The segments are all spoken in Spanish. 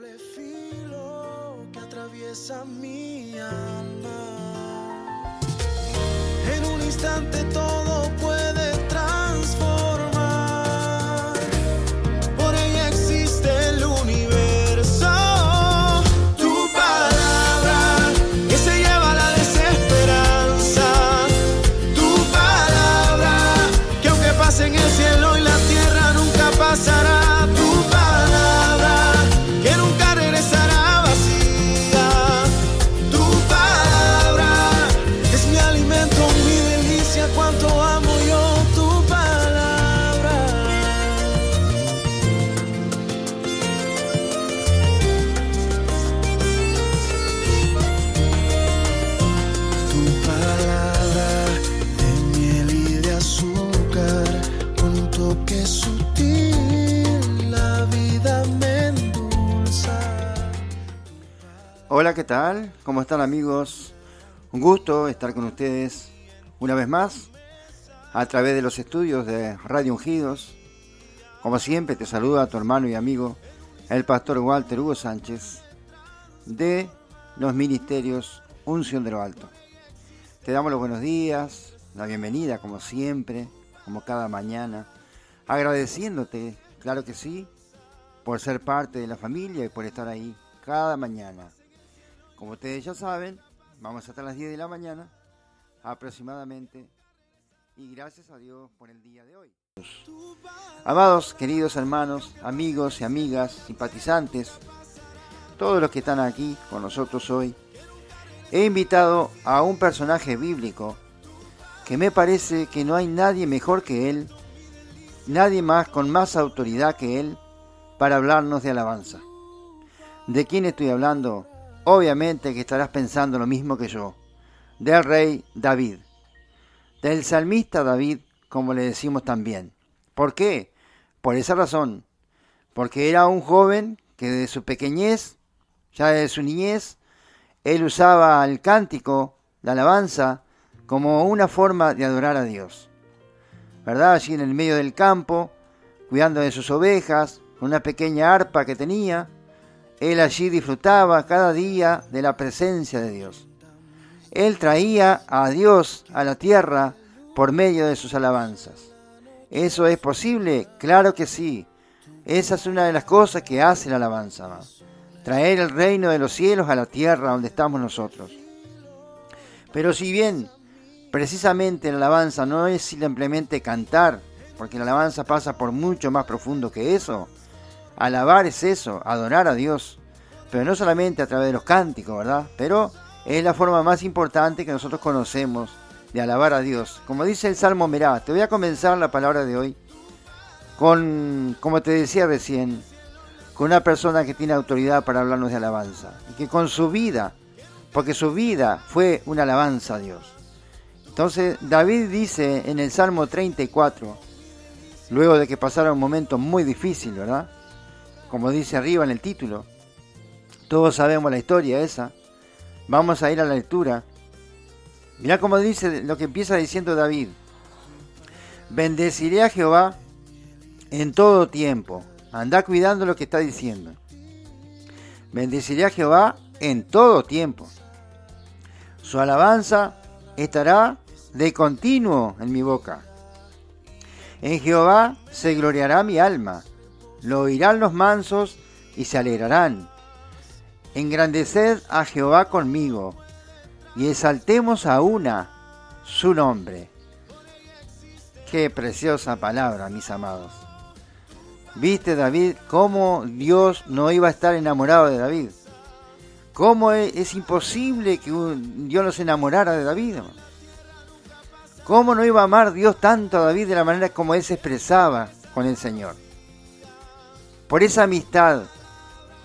doble filo que atraviesa mi alma. En un instante todo tal? ¿Cómo están amigos? Un gusto estar con ustedes una vez más a través de los estudios de Radio Ungidos. Como siempre te saluda tu hermano y amigo, el pastor Walter Hugo Sánchez, de los ministerios Unción de lo Alto. Te damos los buenos días, la bienvenida como siempre, como cada mañana, agradeciéndote, claro que sí, por ser parte de la familia y por estar ahí cada mañana. Como ustedes ya saben, vamos hasta las 10 de la mañana aproximadamente. Y gracias a Dios por el día de hoy. Amados, queridos hermanos, amigos y amigas, simpatizantes, todos los que están aquí con nosotros hoy, he invitado a un personaje bíblico que me parece que no hay nadie mejor que él, nadie más con más autoridad que él para hablarnos de alabanza. ¿De quién estoy hablando? Obviamente que estarás pensando lo mismo que yo, del rey David, del salmista David, como le decimos también. ¿Por qué? Por esa razón, porque era un joven que desde su pequeñez, ya desde su niñez, él usaba el cántico, la alabanza, como una forma de adorar a Dios. ¿Verdad? Allí en el medio del campo, cuidando de sus ovejas, con una pequeña arpa que tenía, él allí disfrutaba cada día de la presencia de Dios. Él traía a Dios a la tierra por medio de sus alabanzas. ¿Eso es posible? Claro que sí. Esa es una de las cosas que hace la alabanza. Traer el reino de los cielos a la tierra donde estamos nosotros. Pero si bien precisamente la alabanza no es simplemente cantar, porque la alabanza pasa por mucho más profundo que eso, Alabar es eso, adorar a Dios. Pero no solamente a través de los cánticos, ¿verdad? Pero es la forma más importante que nosotros conocemos de alabar a Dios. Como dice el Salmo Merá, te voy a comenzar la palabra de hoy con, como te decía recién, con una persona que tiene autoridad para hablarnos de alabanza. Y que con su vida, porque su vida fue una alabanza a Dios. Entonces David dice en el Salmo 34, luego de que pasara un momento muy difícil, ¿verdad? Como dice arriba en el título. Todos sabemos la historia esa. Vamos a ir a la lectura. Mirá cómo dice lo que empieza diciendo David. Bendeciré a Jehová en todo tiempo. Anda cuidando lo que está diciendo. Bendeciré a Jehová en todo tiempo. Su alabanza estará de continuo en mi boca. En Jehová se gloriará mi alma lo oirán los mansos y se alegrarán. Engrandeced a Jehová conmigo y exaltemos a una su nombre. Qué preciosa palabra, mis amados. ¿Viste, David, cómo Dios no iba a estar enamorado de David? ¿Cómo es, es imposible que Dios no se enamorara de David? ¿Cómo no iba a amar Dios tanto a David de la manera como él se expresaba con el Señor? Por esa amistad,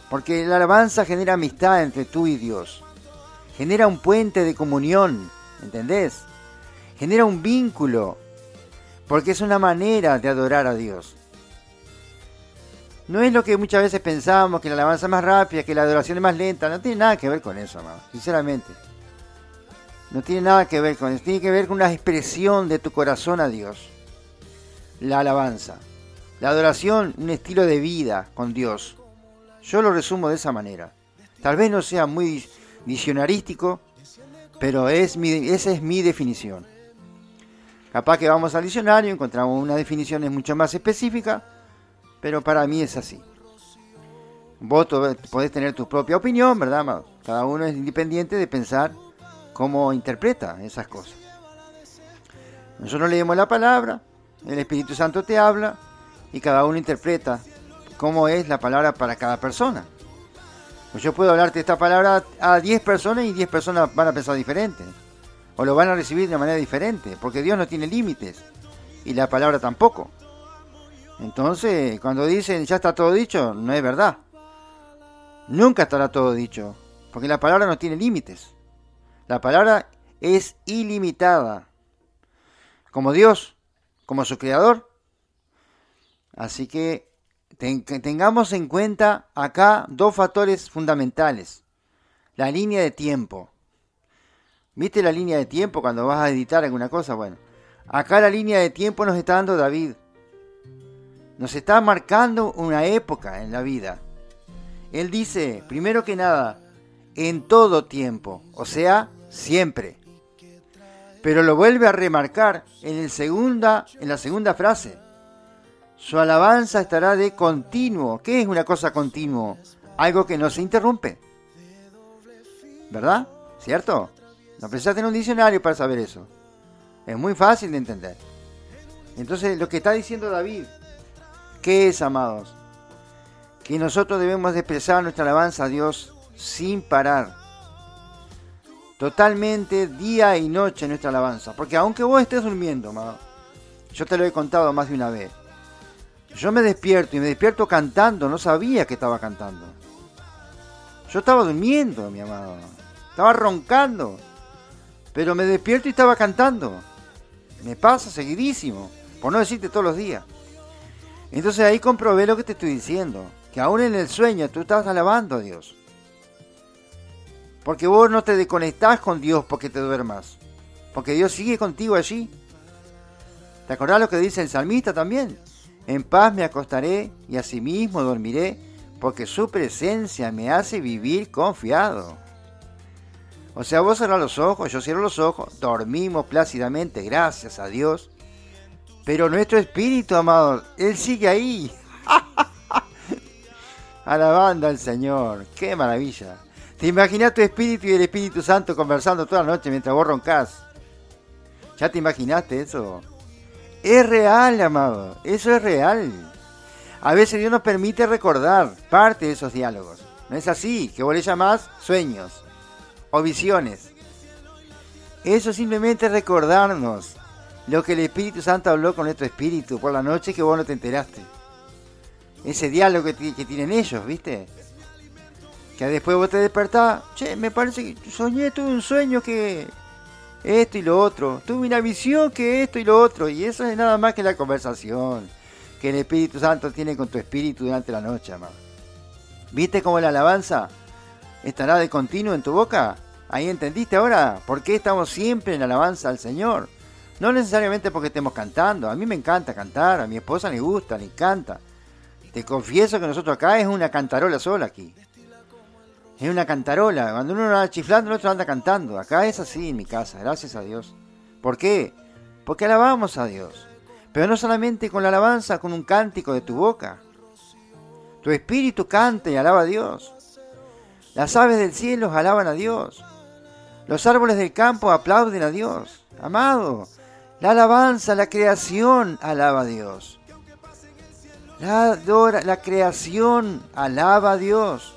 porque la alabanza genera amistad entre tú y Dios, genera un puente de comunión, ¿entendés? Genera un vínculo, porque es una manera de adorar a Dios. No es lo que muchas veces pensamos, que la alabanza es más rápida, que la adoración es más lenta, no tiene nada que ver con eso, hermano, sinceramente. No tiene nada que ver con eso, tiene que ver con una expresión de tu corazón a Dios. La alabanza. La adoración, un estilo de vida con Dios. Yo lo resumo de esa manera. Tal vez no sea muy diccionarístico, pero es mi, esa es mi definición. Capaz que vamos al diccionario, encontramos una definición mucho más específica, pero para mí es así. Vos podés tener tu propia opinión, ¿verdad? Cada uno es independiente de pensar cómo interpreta esas cosas. Nosotros leemos la palabra, el Espíritu Santo te habla y cada uno interpreta cómo es la palabra para cada persona. Pues yo puedo hablarte esta palabra a 10 personas y 10 personas van a pensar diferente. O lo van a recibir de manera diferente, porque Dios no tiene límites y la palabra tampoco. Entonces, cuando dicen ya está todo dicho, no es verdad. Nunca estará todo dicho, porque la palabra no tiene límites. La palabra es ilimitada. Como Dios, como su creador. Así que tengamos en cuenta acá dos factores fundamentales. La línea de tiempo. ¿Viste la línea de tiempo cuando vas a editar alguna cosa? Bueno, acá la línea de tiempo nos está dando David. Nos está marcando una época en la vida. Él dice, primero que nada, en todo tiempo, o sea, siempre. Pero lo vuelve a remarcar en, el en la segunda frase. Su alabanza estará de continuo. ¿Qué es una cosa continuo? Algo que no se interrumpe. ¿Verdad? ¿Cierto? No precisaste en un diccionario para saber eso. Es muy fácil de entender. Entonces, lo que está diciendo David, ¿qué es, amados? que nosotros debemos expresar nuestra alabanza a Dios sin parar. Totalmente día y noche nuestra alabanza. Porque aunque vos estés durmiendo, yo te lo he contado más de una vez. Yo me despierto y me despierto cantando, no sabía que estaba cantando. Yo estaba durmiendo, mi amado. Estaba roncando. Pero me despierto y estaba cantando. Me pasa seguidísimo, por no decirte todos los días. Entonces ahí comprobé lo que te estoy diciendo que aún en el sueño tú estás alabando a Dios. Porque vos no te desconectás con Dios porque te duermas. Porque Dios sigue contigo allí. ¿Te acordás lo que dice el salmista también? En paz me acostaré y asimismo dormiré, porque su presencia me hace vivir confiado. O sea, vos cerrás los ojos, yo cierro los ojos, dormimos plácidamente, gracias a Dios. Pero nuestro espíritu, amado, Él sigue ahí. Alabando al Señor. ¡Qué maravilla! ¿Te imaginas tu espíritu y el Espíritu Santo conversando toda la noche mientras vos roncas? ¿Ya te imaginaste eso? Es real, amado. Eso es real. A veces Dios nos permite recordar parte de esos diálogos. No es así, que vos le llamás sueños o visiones. Eso simplemente recordarnos lo que el Espíritu Santo habló con nuestro espíritu por la noche que vos no te enteraste ese diálogo que, tienen ellos, ¿viste? Que después vos te despertás, che, me parece que soñé, tuve un sueño que esto y lo otro, tuve una visión que esto y lo otro, y eso es nada más que la conversación que el Espíritu Santo tiene con tu espíritu durante la noche, amado. ¿Viste cómo la alabanza estará de continuo en tu boca? Ahí entendiste ahora por qué estamos siempre en alabanza al Señor. No necesariamente porque estemos cantando, a mí me encanta cantar, a mi esposa le gusta, le encanta. Te confieso que nosotros acá es una cantarola sola aquí. Es una cantarola. Cuando uno anda chiflando, el otro anda cantando. Acá es así en mi casa, gracias a Dios. ¿Por qué? Porque alabamos a Dios. Pero no solamente con la alabanza, con un cántico de tu boca. Tu espíritu canta y alaba a Dios. Las aves del cielo alaban a Dios. Los árboles del campo aplauden a Dios. Amado, la alabanza, la creación alaba a Dios. La, la creación alaba a Dios.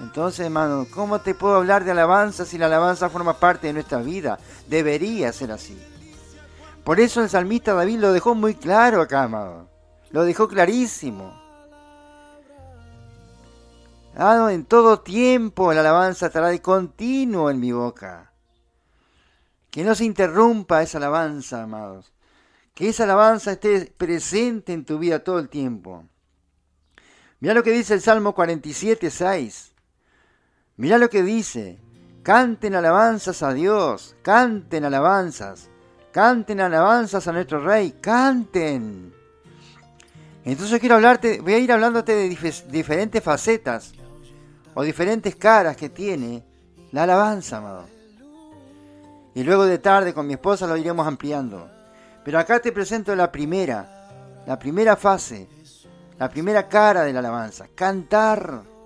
Entonces, hermano, ¿cómo te puedo hablar de alabanza si la alabanza forma parte de nuestra vida? Debería ser así. Por eso el salmista David lo dejó muy claro acá, amado. Lo dejó clarísimo. Ah, en todo tiempo la alabanza estará de continuo en mi boca. Que no se interrumpa esa alabanza, amados que esa alabanza esté presente en tu vida todo el tiempo. Mira lo que dice el Salmo 47, 6. Mira lo que dice. Canten alabanzas a Dios, canten alabanzas, canten alabanzas a nuestro Rey, canten. Entonces quiero hablarte, voy a ir hablándote de diferentes facetas o diferentes caras que tiene la alabanza, amado. Y luego de tarde con mi esposa lo iremos ampliando. Pero acá te presento la primera, la primera fase, la primera cara de la alabanza, cantar.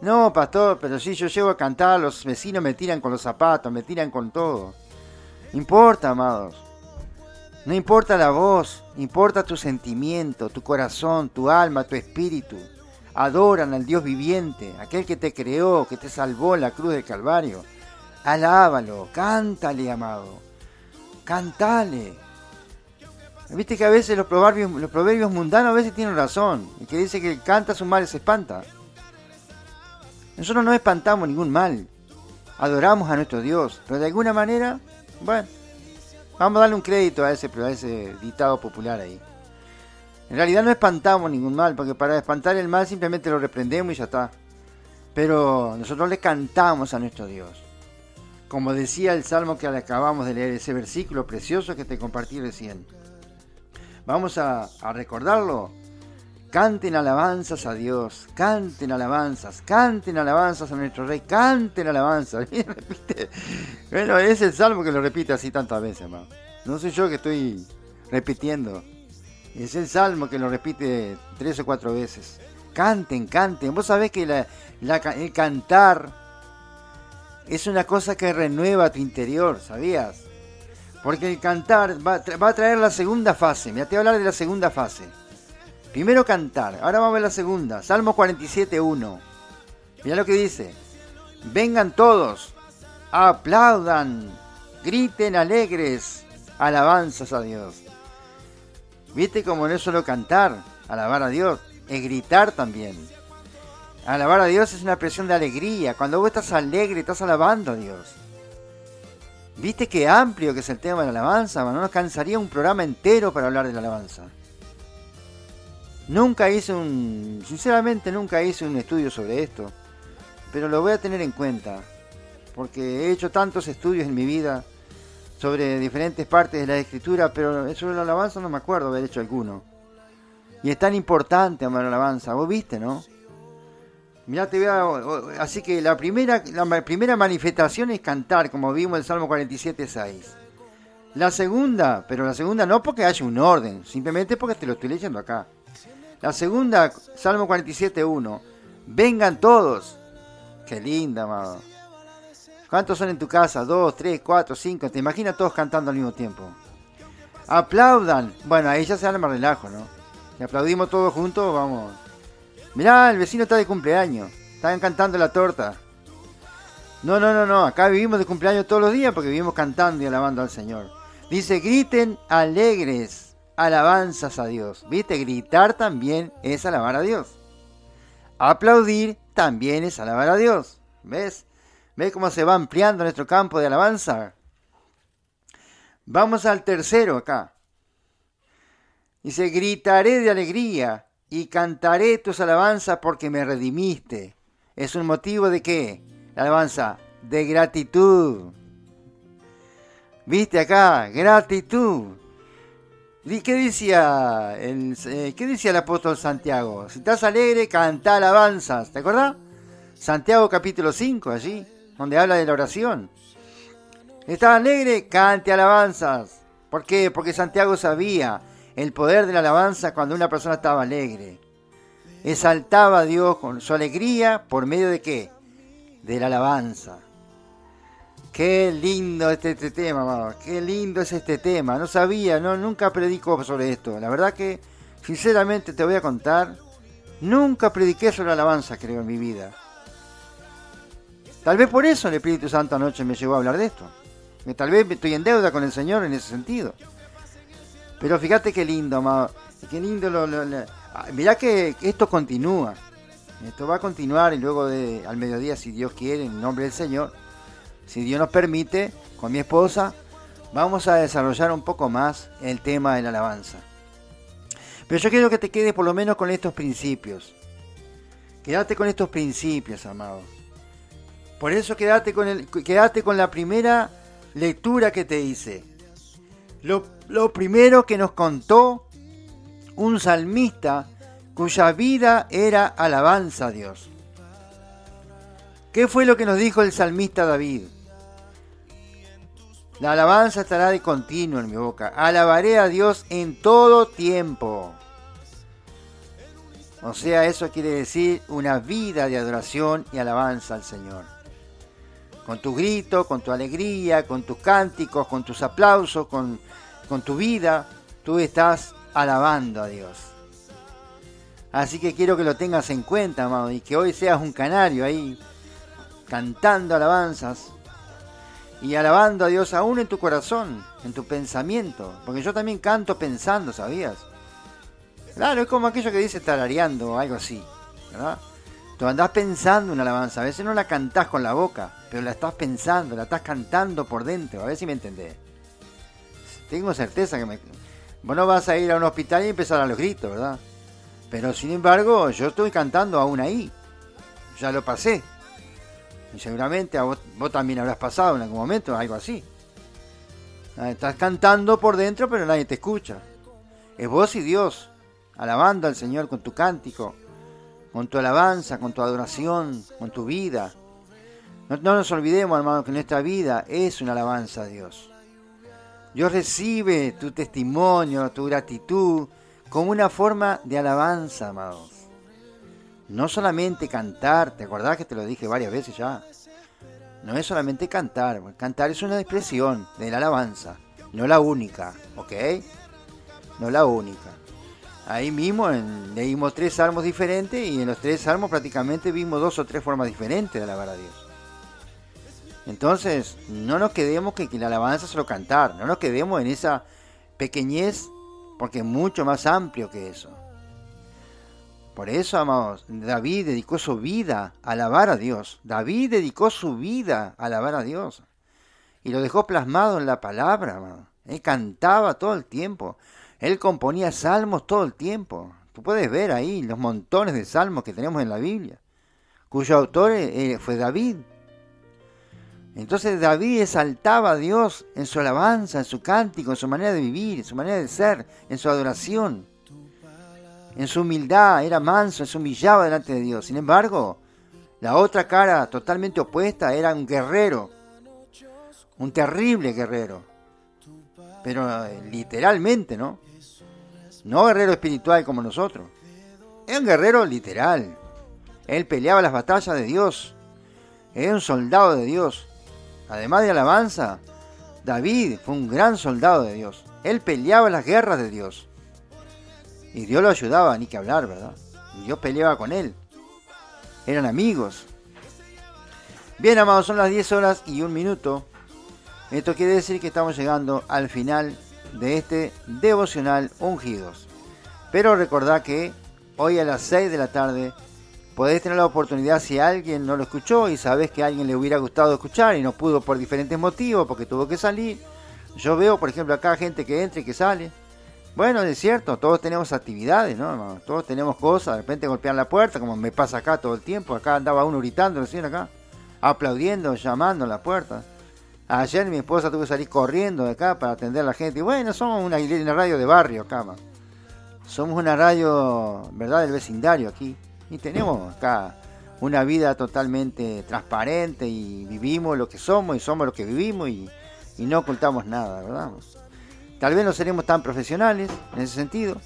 No, pastor, pero si yo llego a cantar, los vecinos me tiran con los zapatos, me tiran con todo. Importa, amados. No importa la voz, importa tu sentimiento, tu corazón, tu alma, tu espíritu. Adoran al Dios viviente, aquel que te creó, que te salvó en la cruz del Calvario. Alábalo, cántale, amado. Cántale. Viste que a veces los proverbios, los proverbios mundanos a veces tienen razón. El que dice que canta su mal se espanta. Nosotros no espantamos ningún mal. Adoramos a nuestro Dios. Pero de alguna manera, bueno, vamos a darle un crédito a ese, a dictado popular ahí. En realidad no espantamos ningún mal, porque para espantar el mal simplemente lo reprendemos y ya está. Pero nosotros le cantamos a nuestro Dios. Como decía el salmo que acabamos de leer, ese versículo precioso que te compartí recién. Vamos a recordarlo Canten alabanzas a Dios, canten alabanzas, canten alabanzas a nuestro Rey, canten alabanzas. Bueno, es el salmo que lo repite así tantas veces, hermano. No soy yo que estoy repitiendo. Es el salmo que lo repite tres o cuatro veces. Canten, canten. Vos sabés que el cantar es una cosa que renueva tu interior, ¿sabías? Porque el cantar va, va a traer la segunda fase. Mira, te voy a hablar de la segunda fase. Primero cantar, ahora vamos a ver la segunda. Salmo 47.1. Mira lo que dice. Vengan todos, aplaudan, griten alegres, alabanzas a Dios. ¿Viste cómo no es solo cantar, alabar a Dios? Es gritar también. Alabar a Dios es una expresión de alegría. Cuando vos estás alegre, estás alabando a Dios. ¿Viste qué amplio que es el tema de la alabanza? No nos cansaría un programa entero para hablar de la alabanza. Nunca hice un, sinceramente nunca hice un estudio sobre esto, pero lo voy a tener en cuenta, porque he hecho tantos estudios en mi vida sobre diferentes partes de la escritura, pero sobre la alabanza no me acuerdo haber hecho alguno. Y es tan importante amar la alabanza, vos viste, ¿no? Mirá, te voy así que la primera, la primera manifestación es cantar, como vimos en Salmo 47.6. La segunda, pero la segunda no porque haya un orden, simplemente porque te lo estoy leyendo acá. La segunda, Salmo 47.1. Vengan todos. Qué linda, amado. ¿Cuántos son en tu casa? Dos, tres, cuatro, cinco. Te imaginas todos cantando al mismo tiempo. Aplaudan. Bueno, ahí ya se arma relajo, ¿no? Y aplaudimos todos juntos, vamos. Mirá, el vecino está de cumpleaños. Están cantando la torta. No, no, no, no. Acá vivimos de cumpleaños todos los días porque vivimos cantando y alabando al Señor. Dice, griten alegres alabanzas a Dios. ¿Viste? Gritar también es alabar a Dios. Aplaudir también es alabar a Dios. ¿Ves? ¿Ves cómo se va ampliando nuestro campo de alabanza? Vamos al tercero acá. Dice, gritaré de alegría y cantaré tus alabanzas porque me redimiste. ¿Es un motivo de qué? La alabanza de gratitud. ¿Viste acá? Gratitud. ¿Qué decía, el, eh, ¿Qué decía el apóstol Santiago? Si estás alegre, canta alabanzas. ¿Te acordás? Santiago capítulo 5, allí, donde habla de la oración. ¿Estás alegre? Cante alabanzas. ¿Por qué? Porque Santiago sabía el poder de la alabanza cuando una persona estaba alegre. Exaltaba a Dios con su alegría por medio de qué? De la alabanza. Qué lindo este, este tema, mamá. Qué lindo es este tema. No sabía, no, nunca predico sobre esto. La verdad que, sinceramente, te voy a contar. Nunca prediqué sobre alabanza, creo, en mi vida. Tal vez por eso el Espíritu Santo anoche me llevó a hablar de esto. Tal vez estoy en deuda con el Señor en ese sentido. Pero fíjate qué lindo, amado. Qué lindo lo, ah, mirá que esto continúa. Esto va a continuar y luego al mediodía, si Dios quiere, en nombre del Señor si Dios nos permite, con mi esposa, vamos a desarrollar un poco más el tema de la alabanza. Pero yo quiero que te quedes por lo menos con estos principios. Quédate con estos principios, amado. Por eso quédate con, el, quédate con la primera lectura que te hice. Lo, lo primero que nos contó un salmista cuya vida era alabanza a Dios. ¿Qué fue lo que nos dijo el salmista David? La alabanza estará de continuo en mi boca. Alabaré a Dios en todo tiempo. O sea, eso quiere decir una vida de adoración y alabanza al Señor. Con tu grito, con tu alegría, con tus cánticos, con tus aplausos, con, con tu vida, tú estás alabando a Dios. Así que quiero que lo tengas en cuenta, amado, y que hoy seas un canario ahí, cantando alabanzas y alabando a Dios aún en tu corazón, en tu pensamiento. Porque yo también canto pensando, ¿sabías? Claro, es como aquello que dice tarareando o algo así, ¿verdad? Tú andás pensando una alabanza, a veces no la cantás con la boca, pero la estás pensando, la estás cantando por dentro, a ver si me entendés. Tengo certeza que me... Vos no vas a ir a un hospital y empezar a los gritos, ¿verdad? Pero sin embargo, yo estoy cantando aún ahí. Ya lo pasé. Y seguramente a vos, también habrás pasado en algún momento algo así. Ah, estás cantando por dentro, pero nadie te escucha. Es vos y Dios, alabando al Señor con tu cántico, con tu alabanza, con tu adoración, con tu vida. No, no nos olvidemos, hermano, que nuestra vida es una alabanza a Dios. Dios recibe tu testimonio, tu gratitud, como una forma de alabanza, amados. No solamente cantar, ¿te acordás que te lo dije varias veces ya? No es solamente cantar, cantar es una expresión de la alabanza, no la única, ¿ok? No la única. Ahí mismo leímos tres salmos diferentes y en los tres salmos prácticamente vimos dos o tres formas diferentes de alabar a Dios. Entonces, no nos quedemos que, la alabanza es solo cantar, no nos quedemos en esa pequeñez porque es mucho más amplio que eso. Por eso, amados, David dedicó su vida a alabar a Dios. David dedicó su vida a alabar a Dios. Y lo dejó plasmado en la palabra. Él cantaba todo el tiempo. Él componía salmos todo el tiempo. Tú puedes ver ahí los montones de salmos que tenemos en la Biblia, cuyo autor eh, fue David. Entonces David exaltaba a Dios en su alabanza, en su cántico, en su manera de vivir, en su manera de ser, en su adoración, en su humildad, era manso, se humillaba delante de Dios. Sin embargo, la otra cara totalmente opuesta era un guerrero, un terrible guerrero, pero eh, literalmente, ¿no? No guerrero espiritual como nosotros, era un guerrero literal. Él peleaba las batallas de Dios, era un soldado de Dios. Además de alabanza, David fue un gran soldado de Dios. Él peleaba las guerras de Dios. Y Dios lo ayudaba, ni que hablar, ¿verdad? Dios peleaba con él. Eran amigos. Bien, amados, son las 10 horas y un minuto. Esto quiere decir que estamos llegando al final de este devocional ungidos. Pero recordad que hoy a las 6 de la tarde podés tener la oportunidad si alguien no lo escuchó y sabes que a alguien le hubiera gustado escuchar y no pudo por diferentes motivos porque tuvo que salir. Yo veo, por ejemplo, acá gente que entra y que sale. Bueno, es cierto, todos tenemos actividades, ¿no? Todos tenemos cosas, de repente golpean la puerta, como me pasa acá todo el tiempo. Acá andaba uno gritando recién acá, aplaudiendo, llamando a la puerta. Ayer mi esposa tuvo que salir corriendo de acá para atender a la gente. Y bueno, somos una, una radio de barrio acá, Somos una radio, ¿verdad?, del vecindario aquí. Y tenemos acá una vida totalmente transparente y vivimos lo que somos y somos lo que vivimos y, no ocultamos nada, ¿verdad? Tal vez no seremos tan profesionales en ese sentido,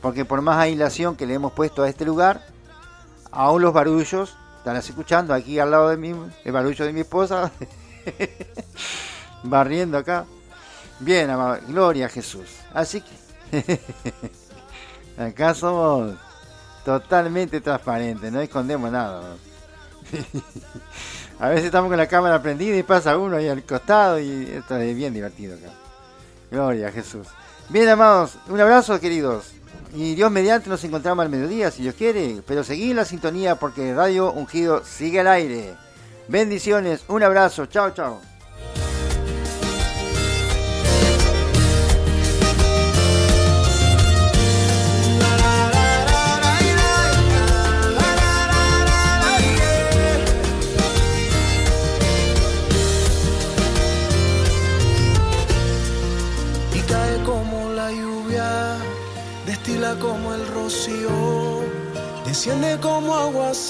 porque por más aislación que le hemos puesto a este lugar, aún los barullos, están escuchando aquí al lado de mí, el barullo de mi esposa, barriendo acá. Bien, amado, gloria a Jesús. Así que acá somos Totalmente transparente, no escondemos nada. a veces estamos con la cámara prendida y pasa uno ahí al costado y esto es bien divertido acá. Gloria a Jesús. Bien, amados, un abrazo, queridos. Y Dios mediante nos encontramos al mediodía, si Dios quiere. Pero seguí la sintonía porque Radio Ungido sigue al aire. Bendiciones, un abrazo, chao, chao.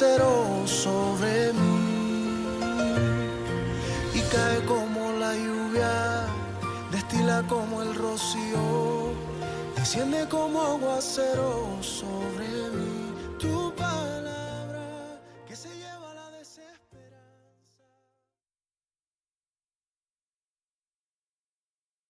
Aguacero sobre mí y cae como la lluvia, destila como el rocío, desciende como aguacero sobre mí.